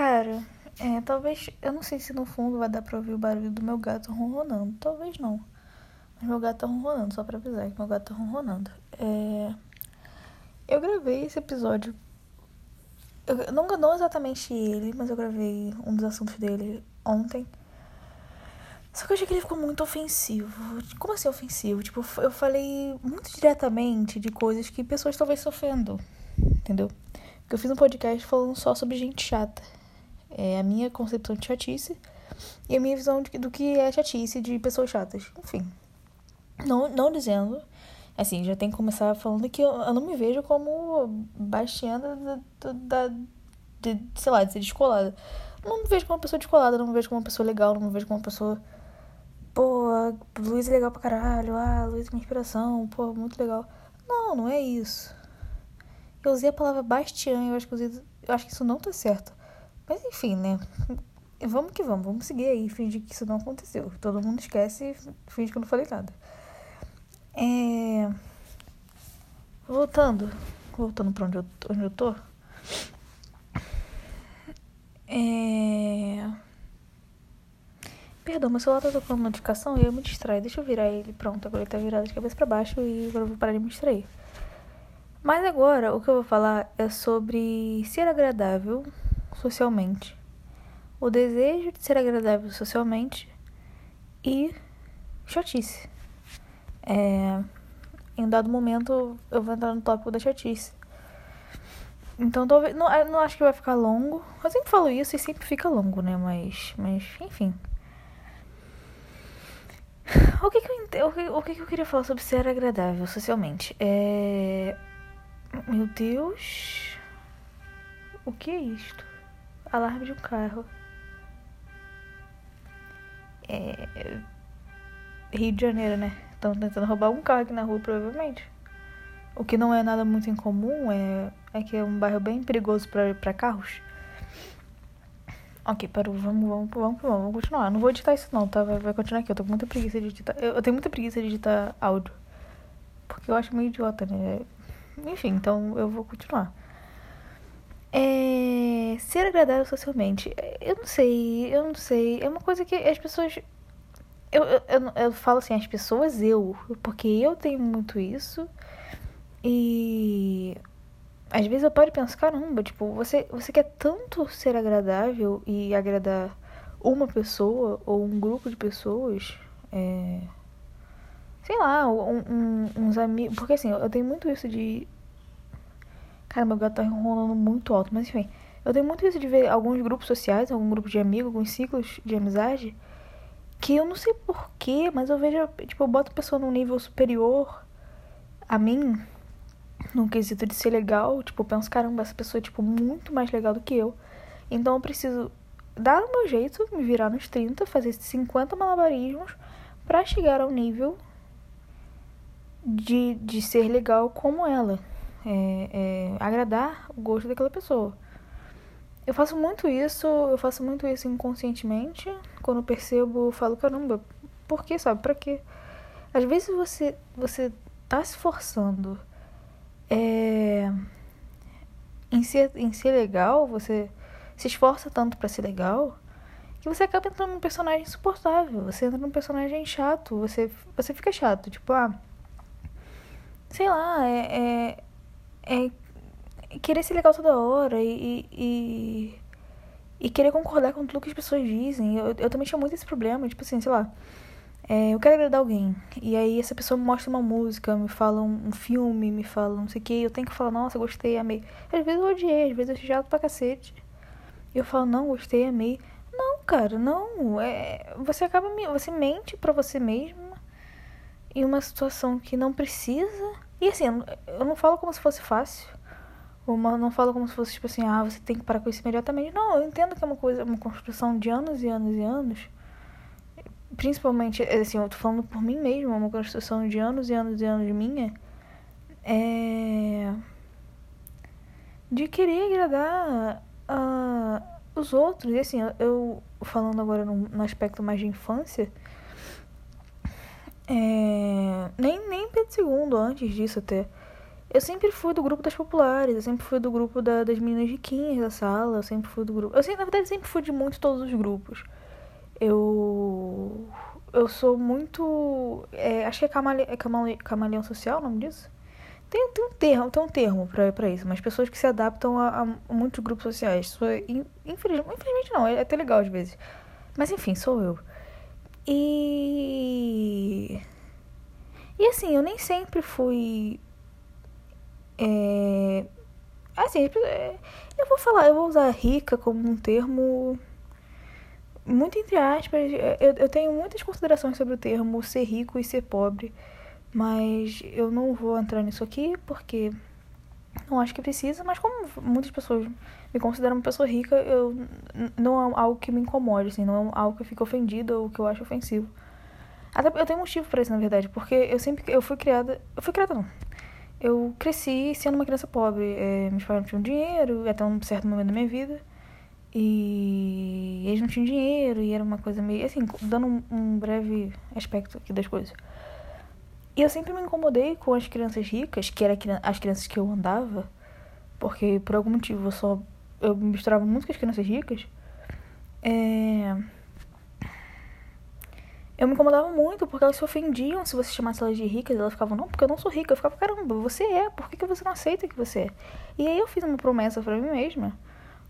Cara, é, talvez. Eu não sei se no fundo vai dar pra ouvir o barulho do meu gato ronronando. Talvez não. Mas meu gato tá ronronando, só pra avisar que meu gato tá ronronando. É, eu gravei esse episódio. Eu, não, não exatamente ele, mas eu gravei um dos assuntos dele ontem. Só que eu achei que ele ficou muito ofensivo. Como assim ofensivo? Tipo, eu falei muito diretamente de coisas que pessoas talvez sofrendo. Entendeu? Porque eu fiz um podcast falando só sobre gente chata. É a minha concepção de chatice e a minha visão de, do que é chatice de pessoas chatas. Enfim. Não, não dizendo. Assim, já tem que começar falando que eu, eu não me vejo como bastiana da, da, de, sei lá, de ser descolada. Não me vejo como uma pessoa descolada, não me vejo como uma pessoa legal, não me vejo como uma pessoa. Pô, Luiz é legal pra caralho, ah, Luiz é uma inspiração, pô, muito legal. Não, não é isso. Eu usei a palavra bastian, eu acho que usei, eu acho que isso não tá certo. Mas enfim, né? Vamos que vamos, vamos seguir aí, fingir que isso não aconteceu. Todo mundo esquece e finge que eu não falei nada. É... Voltando, voltando pra onde eu, onde eu tô. É... Perdão, meu celular tá tocando notificação e eu me distraio. Deixa eu virar ele. Pronto, agora ele tá virado de cabeça para baixo e agora eu vou parar de me distrair. Mas agora o que eu vou falar é sobre ser agradável socialmente, o desejo de ser agradável socialmente e chatice. É, em dado momento eu vou entrar no tópico da chatice. Então talvez. Não, não acho que vai ficar longo. Eu sempre falo isso e sempre fica longo, né? Mas. Mas, enfim. O que, que eu, o que, que eu queria falar sobre ser agradável socialmente? É. Meu Deus. O que é isto? Alarme de um carro. É. Rio de Janeiro, né? Estão tentando roubar um carro aqui na rua, provavelmente. O que não é nada muito incomum é, é que é um bairro bem perigoso para carros. Ok, parou. Vamos, vamos, vamos, vamos, continuar. Não vou editar isso não, tá? Vai, vai continuar aqui. Eu tô com muita preguiça de editar. Eu, eu tenho muita preguiça de editar áudio. Porque eu acho meio idiota, né? Enfim, então eu vou continuar. É, ser agradável socialmente. Eu não sei, eu não sei. É uma coisa que as pessoas. Eu, eu, eu, eu falo assim, as pessoas, eu. Porque eu tenho muito isso. E. Às vezes eu paro e penso, caramba, tipo, você, você quer tanto ser agradável e agradar uma pessoa ou um grupo de pessoas. É, sei lá, um, um, uns amigos. Porque assim, eu tenho muito isso de Cara, meu gato tá rolando muito alto, mas enfim. Eu tenho muito isso de ver alguns grupos sociais, algum grupo de amigos, alguns ciclos de amizade, que eu não sei porquê, mas eu vejo, tipo, eu boto a pessoa num nível superior a mim, num quesito de ser legal, tipo, eu penso, caramba, essa pessoa é, tipo, muito mais legal do que eu. Então eu preciso dar o meu jeito, me virar nos 30, fazer 50 malabarismos para chegar ao nível de, de ser legal como ela é, é, agradar o gosto daquela pessoa. Eu faço muito isso, eu faço muito isso inconscientemente. Quando eu percebo, eu falo, caramba, por que, sabe? Pra quê? Às vezes você, você tá se forçando é, em, ser, em ser legal, você se esforça tanto para ser legal, que você acaba entrando num personagem insuportável. Você entra num personagem chato, você, você fica chato. Tipo, ah, sei lá, é, é é querer ser legal toda hora e, e, e querer concordar com tudo que as pessoas dizem. Eu, eu também tinha muito esse problema, tipo assim, sei lá. É, eu quero agradar alguém. E aí essa pessoa me mostra uma música, me fala um, um filme, me fala não sei o que. Eu tenho que falar, nossa, gostei, amei. Às vezes eu odiei, às vezes eu chato pra cacete. Eu falo, não, gostei, amei. Não, cara, não. É, você acaba, você mente pra você mesma em uma situação que não precisa e assim, eu não falo como se fosse fácil. Não falo como se fosse tipo assim, ah, você tem que parar com isso imediatamente. Não, eu entendo que é uma coisa, uma construção de anos e anos e anos. Principalmente, assim, eu tô falando por mim mesmo, é uma construção de anos e anos e anos minha. É. De querer agradar uh, os outros. E assim, eu falando agora no, no aspecto mais de infância é, nem, nem Pedro II, antes disso até. Eu sempre fui do grupo das populares, eu sempre fui do grupo da, das meninas riquinhas da sala, eu sempre fui do grupo. Eu, na verdade, sempre fui de muito todos os grupos. Eu. Eu sou muito. É, acho que é, camale, é camale, camaleão social o nome disso? Tem, tem um termo, tem um termo pra, pra isso, mas pessoas que se adaptam a, a muitos grupos sociais. Isso é, infelizmente, infelizmente não, é até legal às vezes. Mas enfim, sou eu. E. E assim, eu nem sempre fui é, assim, é, eu vou falar, eu vou usar rica como um termo muito entre aspas. Eu, eu tenho muitas considerações sobre o termo ser rico e ser pobre, mas eu não vou entrar nisso aqui porque não acho que precisa. Mas como muitas pessoas me consideram uma pessoa rica, eu não é algo que me incomode, assim, não é algo que eu fico ofendida ou que eu acho ofensivo. Até eu tenho motivo para isso, na verdade, porque eu sempre eu fui criada, eu fui criada não eu cresci sendo uma criança pobre. É, meus pais não tinham dinheiro até um certo momento da minha vida. E eles não tinham dinheiro e era uma coisa meio. Assim, dando um, um breve aspecto aqui das coisas. E eu sempre me incomodei com as crianças ricas, que eram as crianças que eu andava, porque por algum motivo eu só. Eu me misturava muito com as crianças ricas. É eu me incomodava muito porque elas se ofendiam se você chamasse elas de ricas. Elas ficavam, não, porque eu não sou rica. Eu ficava, caramba, você é, por que, que você não aceita que você é? E aí eu fiz uma promessa para mim mesma,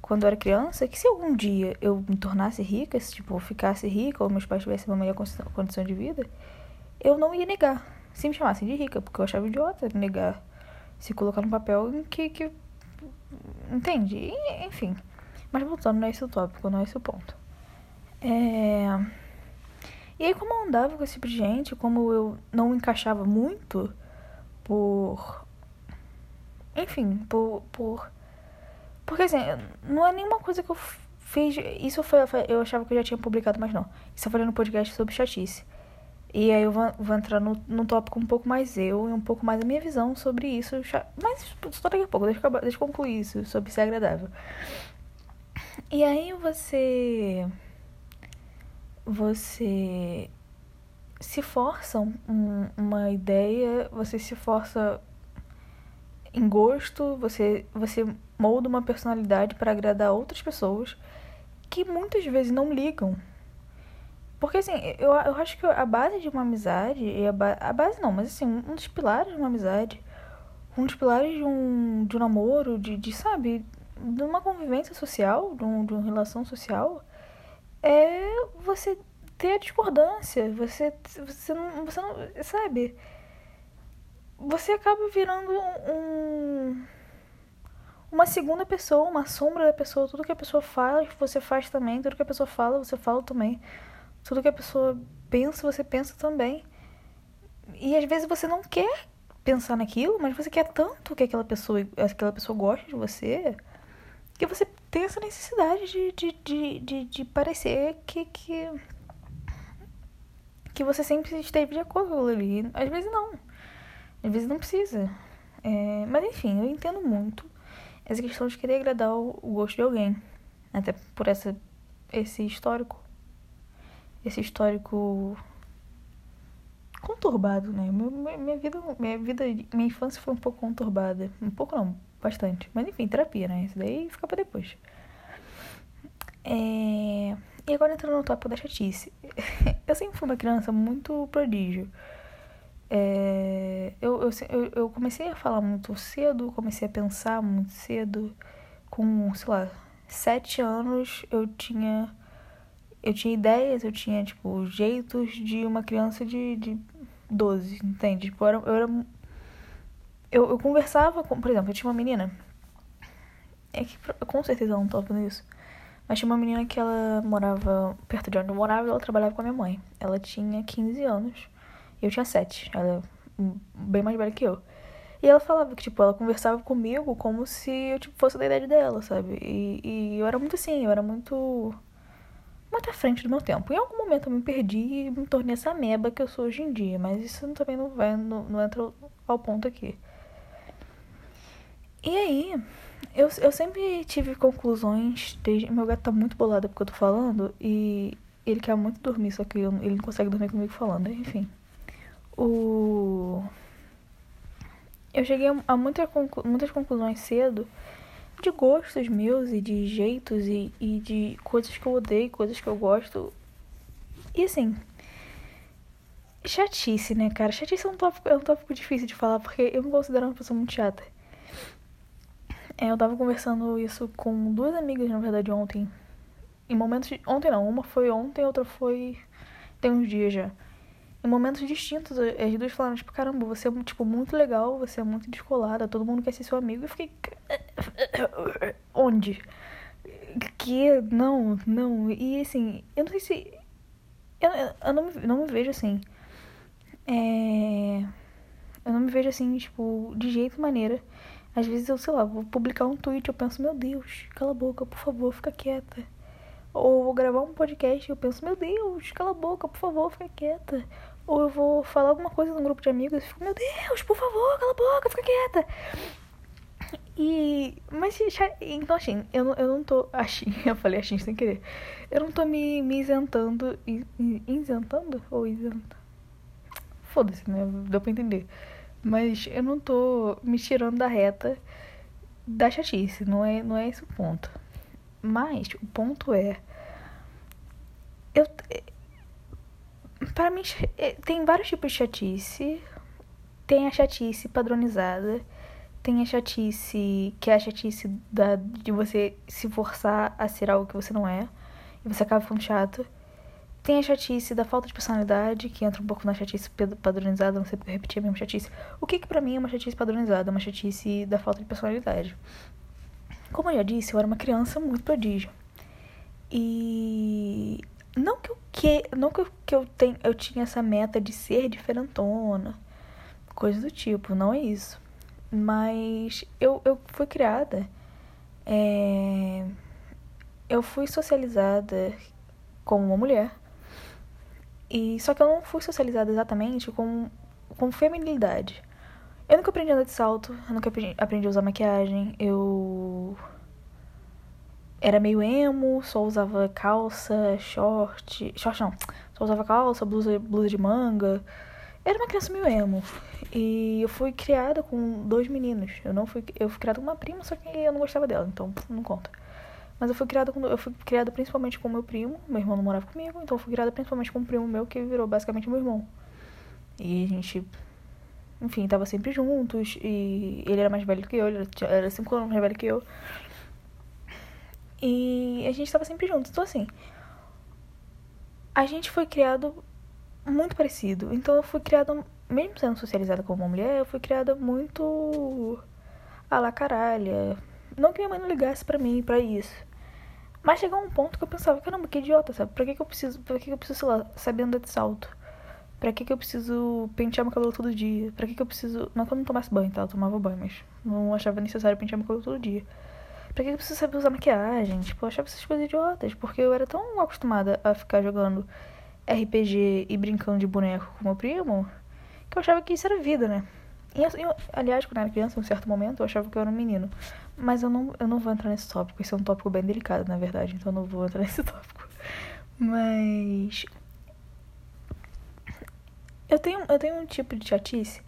quando eu era criança, que se algum dia eu me tornasse rica, se tipo, ficasse rica ou meus pais tivessem uma melhor condição de vida, eu não ia negar. Se me chamassem de rica, porque eu achava idiota negar, se colocar no papel em que. que entende? Enfim. Mas voltando, não é esse o tópico, não é esse o ponto. É. E aí, como eu andava com esse tipo de gente, como eu não encaixava muito por. Enfim, por. por porque assim, não é nenhuma coisa que eu fiz. Isso foi. Eu achava que eu já tinha publicado, mas não. Isso eu falei no podcast sobre chatice. E aí eu vou, vou entrar no, no tópico um pouco mais eu e um pouco mais a minha visão sobre isso. Mas só daqui a pouco, deixa eu, deixa eu concluir isso, sobre ser agradável. E aí você você se força um, uma ideia, você se força em gosto, você, você molda uma personalidade para agradar outras pessoas que muitas vezes não ligam. Porque assim, eu, eu acho que a base de uma amizade, e a, ba a base não, mas assim, um dos pilares de uma amizade, um dos pilares de um, de um namoro, de, de sabe, de uma convivência social, de, um, de uma relação social, é você ter a discordância. Você, você, não, você não. Sabe? Você acaba virando um. Uma segunda pessoa, uma sombra da pessoa. Tudo que a pessoa faz, você faz também. Tudo que a pessoa fala, você fala também. Tudo que a pessoa pensa, você pensa também. E às vezes você não quer pensar naquilo, mas você quer tanto que aquela pessoa, aquela pessoa goste de você, que você tem essa necessidade de, de, de, de, de parecer que, que, que você sempre esteve de acordo com ali. Às vezes não. Às vezes não precisa. É, mas enfim, eu entendo muito essa questão de querer agradar o, o gosto de alguém. Até por essa, esse histórico. Esse histórico conturbado, né? Minha vida, minha vida, minha infância foi um pouco conturbada. Um pouco não, bastante. Mas enfim, terapia, né? Isso daí fica pra depois. É... E agora entrando no tópico da chatice. eu sempre fui uma criança muito prodígio. É... Eu, eu, eu comecei a falar muito cedo, comecei a pensar muito cedo. Com, sei lá, sete anos eu tinha. Eu tinha ideias, eu tinha, tipo, jeitos de uma criança de, de 12, entende? Tipo, eu era, eu era eu, eu conversava com, por exemplo, eu tinha uma menina. É que com certeza eu não tô vendo isso. Mas tinha uma menina que ela morava perto de onde eu morava e ela trabalhava com a minha mãe. Ela tinha 15 anos e eu tinha 7. Ela é bem mais velha que eu. E ela falava que, tipo, ela conversava comigo como se eu, tipo, fosse da idade dela, sabe? E, e eu era muito assim, eu era muito. muito à frente do meu tempo. Em algum momento eu me perdi e me tornei essa meba que eu sou hoje em dia. Mas isso também não vai, não, não entra ao ponto aqui. E aí, eu, eu sempre tive conclusões desde. Meu gato tá muito bolado porque eu tô falando e ele quer muito dormir, só que eu, ele não consegue dormir comigo falando, enfim. O. eu cheguei a muita conclu muitas conclusões cedo de gostos meus e de jeitos e, e de coisas que eu odeio, coisas que eu gosto. E assim, chatice, né, cara? Chatice é um tópico, é um tópico difícil de falar porque eu me considero uma pessoa muito chata. É, eu tava conversando isso com duas amigas, na verdade, ontem. Em momentos. De... Ontem não, uma foi ontem, outra foi. Tem uns dias já. Em momentos distintos, as duas falaram, tipo, caramba, você é tipo, muito legal, você é muito descolada, todo mundo quer ser seu amigo. Eu fiquei. Onde? Que? Não, não. E assim, eu não sei se. Eu, eu não, não me vejo assim. É. Eu não me vejo assim, tipo, de jeito maneira às vezes eu, sei lá, vou publicar um tweet, eu penso, meu Deus, cala a boca, por favor, fica quieta. Ou vou gravar um podcast, eu penso, meu Deus, cala a boca, por favor, fica quieta. Ou eu vou falar alguma coisa num grupo de amigos e fico, meu Deus, por favor, cala a boca, fica quieta. E. Mas, então, assim, eu não, eu não tô. Assim, eu falei assim sem querer. Eu não tô me, me isentando. Isentando? Ou isentando? Foda-se, né? Deu pra entender. Mas eu não tô me tirando da reta da chatice, não é, não é esse o ponto. Mas o ponto é. Eu. Para mim, é, tem vários tipos de chatice. Tem a chatice padronizada. Tem a chatice, que é a chatice da, de você se forçar a ser algo que você não é. E você acaba ficando chato. Tem a chatice da falta de personalidade, que entra um pouco na chatice padronizada, não sei porque eu repeti a mesma chatice. O que que pra mim é uma chatice padronizada? Uma chatice da falta de personalidade. Como eu já disse, eu era uma criança muito prodígio. E não que eu que não que eu, que eu tenho eu tinha essa meta de ser diferentona, coisa do tipo, não é isso. Mas eu, eu fui criada é, eu fui socializada como uma mulher e só que eu não fui socializada exatamente com, com feminilidade. Eu nunca aprendi a andar de salto, eu nunca aprendi, a usar maquiagem, eu era meio emo, só usava calça, short, short não, só usava calça, blusa, blusa de manga. Era uma criança meio emo. E eu fui criada com dois meninos. Eu não fui, eu fui criada com uma prima, só que eu não gostava dela, então não conta. Mas eu fui criada com, eu fui criada principalmente com meu primo, meu irmão não morava comigo, então eu fui criada principalmente com um primo meu que virou basicamente meu irmão. E a gente, enfim, tava sempre juntos e ele era mais velho que eu, ele era cinco anos mais velho que eu. E a gente tava sempre juntos, então assim, a gente foi criado muito parecido. Então eu fui criada, mesmo sendo socializada como uma mulher, eu fui criada muito a la caralha. Não que minha mãe não ligasse para mim para isso. Mas chegou um ponto que eu pensava, caramba, que idiota, sabe? Pra que, que eu preciso, pra que, que eu preciso, sei lá, saber andar de salto? Pra que, que eu preciso pentear meu cabelo todo dia? Pra que, que eu preciso. Não que eu não tomasse banho, tá? Eu tomava banho, mas não achava necessário pentear meu cabelo todo dia. Pra que, que eu preciso saber usar maquiagem? Tipo, eu achava essas coisas idiotas, porque eu era tão acostumada a ficar jogando RPG e brincando de boneco com meu primo, que eu achava que isso era vida, né? E, eu, aliás, quando eu era criança, em um certo momento, eu achava que eu era um menino. Mas eu não, eu não vou entrar nesse tópico. Esse é um tópico bem delicado, na verdade. Então eu não vou entrar nesse tópico. Mas. Eu tenho, eu tenho um tipo de chatice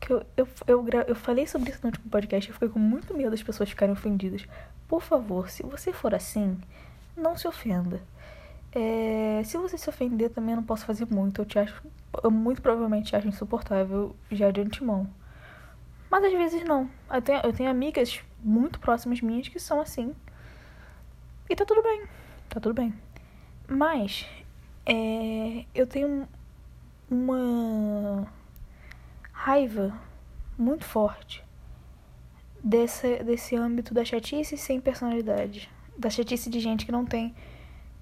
que eu, eu, eu, eu falei sobre isso no último podcast. Eu fiquei com muito medo das pessoas ficarem ofendidas. Por favor, se você for assim, não se ofenda. É, se você se ofender, também não posso fazer muito. Eu te acho. Eu muito provavelmente te acho insuportável já de antemão. Mas às vezes não. Eu tenho, eu tenho amigas muito próximas minhas que são assim. E tá tudo bem. Tá tudo bem. Mas é, eu tenho uma raiva muito forte desse, desse âmbito da chatice sem personalidade. Da chatice de gente que não tem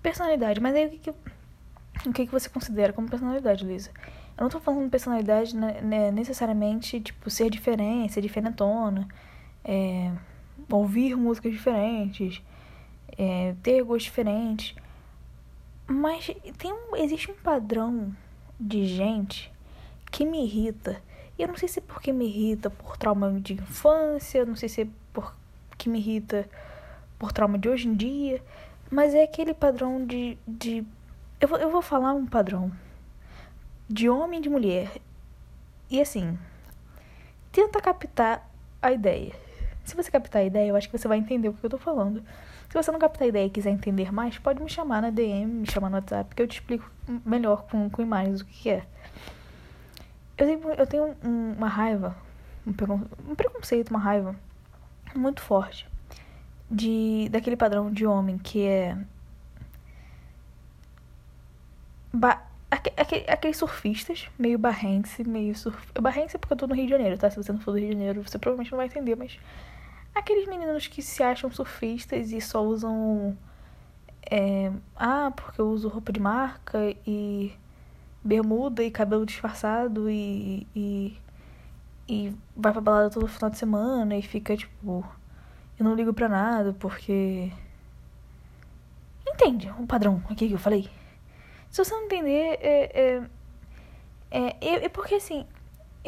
personalidade. Mas aí o que, que, o que, que você considera como personalidade, Luísa? Eu não tô falando personalidade né, né, necessariamente, tipo, ser diferente, ser diferentona, é, ouvir músicas diferentes, é, ter gostos diferentes. Mas tem um, existe um padrão de gente que me irrita. E eu não sei se é porque me irrita por trauma de infância, não sei se é porque me irrita por trauma de hoje em dia, mas é aquele padrão de. de eu, vou, eu vou falar um padrão de homem e de mulher. E assim, tenta captar a ideia. Se você captar a ideia, eu acho que você vai entender o que eu tô falando. Se você não captar a ideia e quiser entender mais, pode me chamar na DM, me chamar no WhatsApp, que eu te explico melhor com, com imagens o que é. Eu tenho, eu tenho um, uma raiva, um, preconceito, uma raiva muito forte de daquele padrão de homem que é ba, aquele, aqueles surfistas, meio barrense, meio surf... Barrense é porque eu tô no Rio de Janeiro, tá? Se você não for do Rio de Janeiro, você provavelmente não vai entender, mas aqueles meninos que se acham surfistas e só usam. É, ah, porque eu uso roupa de marca e bermuda e cabelo disfarçado e, e, e vai pra balada todo final de semana e fica tipo. Eu não ligo pra nada porque. Entende o padrão aqui que eu falei? Se você não entender, é, é, é, é, é porque assim,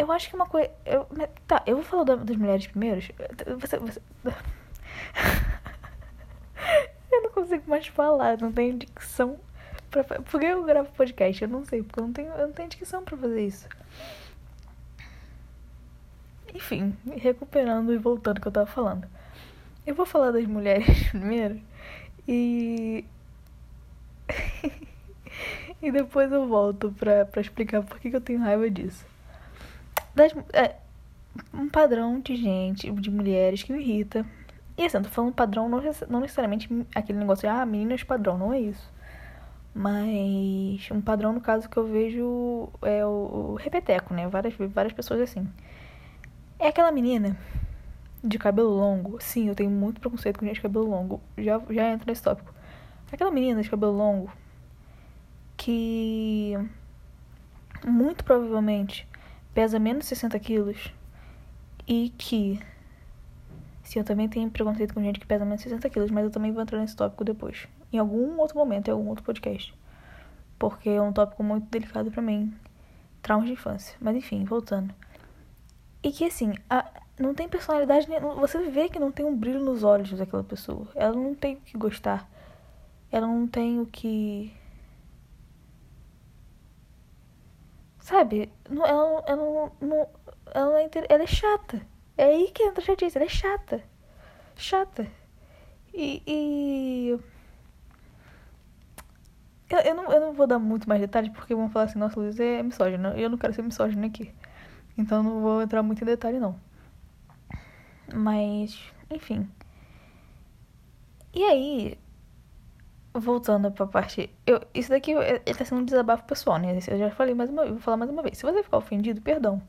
eu acho que uma coisa. Eu, tá, eu vou falar das mulheres primeiro. Você. você... eu não consigo mais falar, não tenho dicção. Pra, por que eu gravo podcast? Eu não sei, porque eu não tenho, eu não tenho dicção pra fazer isso. Enfim, recuperando e voltando ao que eu tava falando. Eu vou falar das mulheres primeiro. E. e depois eu volto pra, pra explicar por que, que eu tenho raiva disso das, é, um padrão de gente, de mulheres que me irrita. E assim, eu tô falando padrão, não, não necessariamente aquele negócio de, ah, meninas padrão, não é isso. Mas um padrão, no caso, que eu vejo é o, o repeteco, né? Várias, várias pessoas assim. É aquela menina de cabelo longo. Sim, eu tenho muito preconceito com gente de cabelo longo. Já, já entra nesse tópico. Aquela menina de cabelo longo que muito provavelmente pesa menos de 60 quilos e que. Sim, eu também tenho preconceito com gente que pesa menos de 60 quilos, mas eu também vou entrar nesse tópico depois. Em algum outro momento, em algum outro podcast. Porque é um tópico muito delicado para mim. Traumas de infância. Mas enfim, voltando. E que assim, a, não tem personalidade. Você vê que não tem um brilho nos olhos daquela pessoa. Ela não tem o que gostar. Ela não tem o que Sabe? Ela, ela, não, não, ela, não é, ela é chata. É aí que entra a chatice. Ela é chata. Chata. E. e... Eu, eu, não, eu não vou dar muito mais detalhes porque vão falar assim: nossa, Luiz é misógino. Eu não quero ser misógino aqui. Então não vou entrar muito em detalhe, não. Mas, enfim. E aí, voltando pra parte. Eu, isso daqui ele tá sendo um desabafo pessoal, né? Eu já falei mais uma vou falar mais uma vez. Se você ficar ofendido, perdão.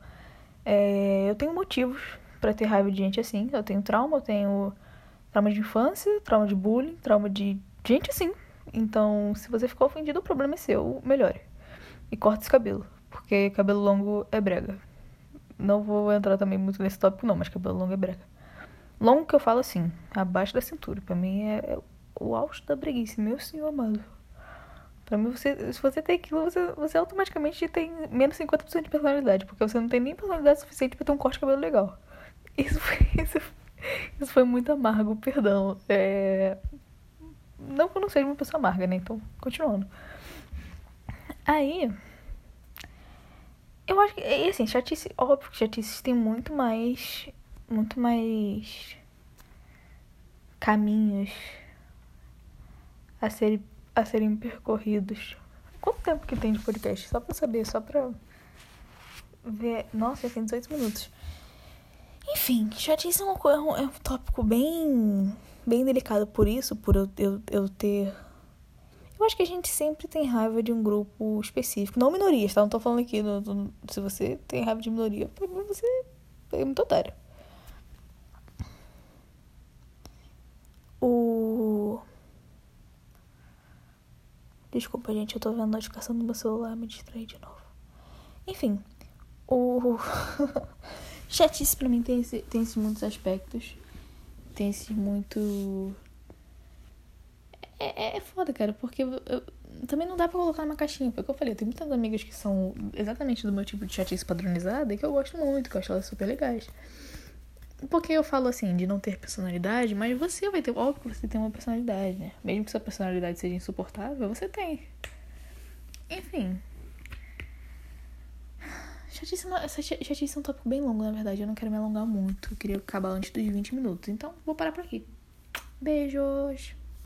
É, eu tenho motivos para ter raiva de gente assim. Eu tenho trauma, eu tenho trauma de infância, trauma de bullying, trauma de gente assim. Então, se você ficou ofendido, o problema é seu. Melhore. E corte esse cabelo. Porque cabelo longo é brega. Não vou entrar também muito nesse tópico, não, mas cabelo longo é brega. Longo que eu falo assim, abaixo da cintura. Pra mim é, é o auge da preguiça, meu senhor amado. Pra mim, você, se você tem aquilo, você, você automaticamente tem menos 50% de personalidade, porque você não tem nem personalidade suficiente pra ter um corte de cabelo legal. Isso foi, isso, isso foi muito amargo, perdão. É... Não que eu não seja uma pessoa amarga, né? Então, continuando. Aí. Eu acho que. E assim, chatice. Óbvio que chatice tem muito mais. Muito mais. Caminhos a serem, a serem percorridos. Quanto tempo que tem de podcast? Só pra saber, só pra ver. Nossa, já tem 18 minutos. Enfim, chatice é, é, um, é um tópico bem, bem delicado por isso, por eu, eu, eu ter. Eu acho que a gente sempre tem raiva de um grupo específico. Não minorias, tá? Não tô falando aqui se você tem raiva de minoria, você é muito otário. O. Desculpa, gente, eu tô vendo a notificação do meu celular, me distraí de novo. Enfim, o. Chatice pra mim tem, esse, tem esses muitos aspectos. Tem esse muito. É, é, é foda, cara, porque eu, eu, também não dá pra colocar numa caixinha. Porque eu falei, eu tenho muitas amigas que são exatamente do meu tipo de chatice padronizada e que eu gosto muito, que eu acho elas super legais. Porque eu falo assim, de não ter personalidade, mas você vai ter. Óbvio que você tem uma personalidade, né? Mesmo que sua personalidade seja insuportável, você tem. Enfim. chatice, essa chatice é um tópico bem longo, na verdade. Eu não quero me alongar muito. Eu queria acabar antes dos 20 minutos. Então, vou parar por aqui. Beijos!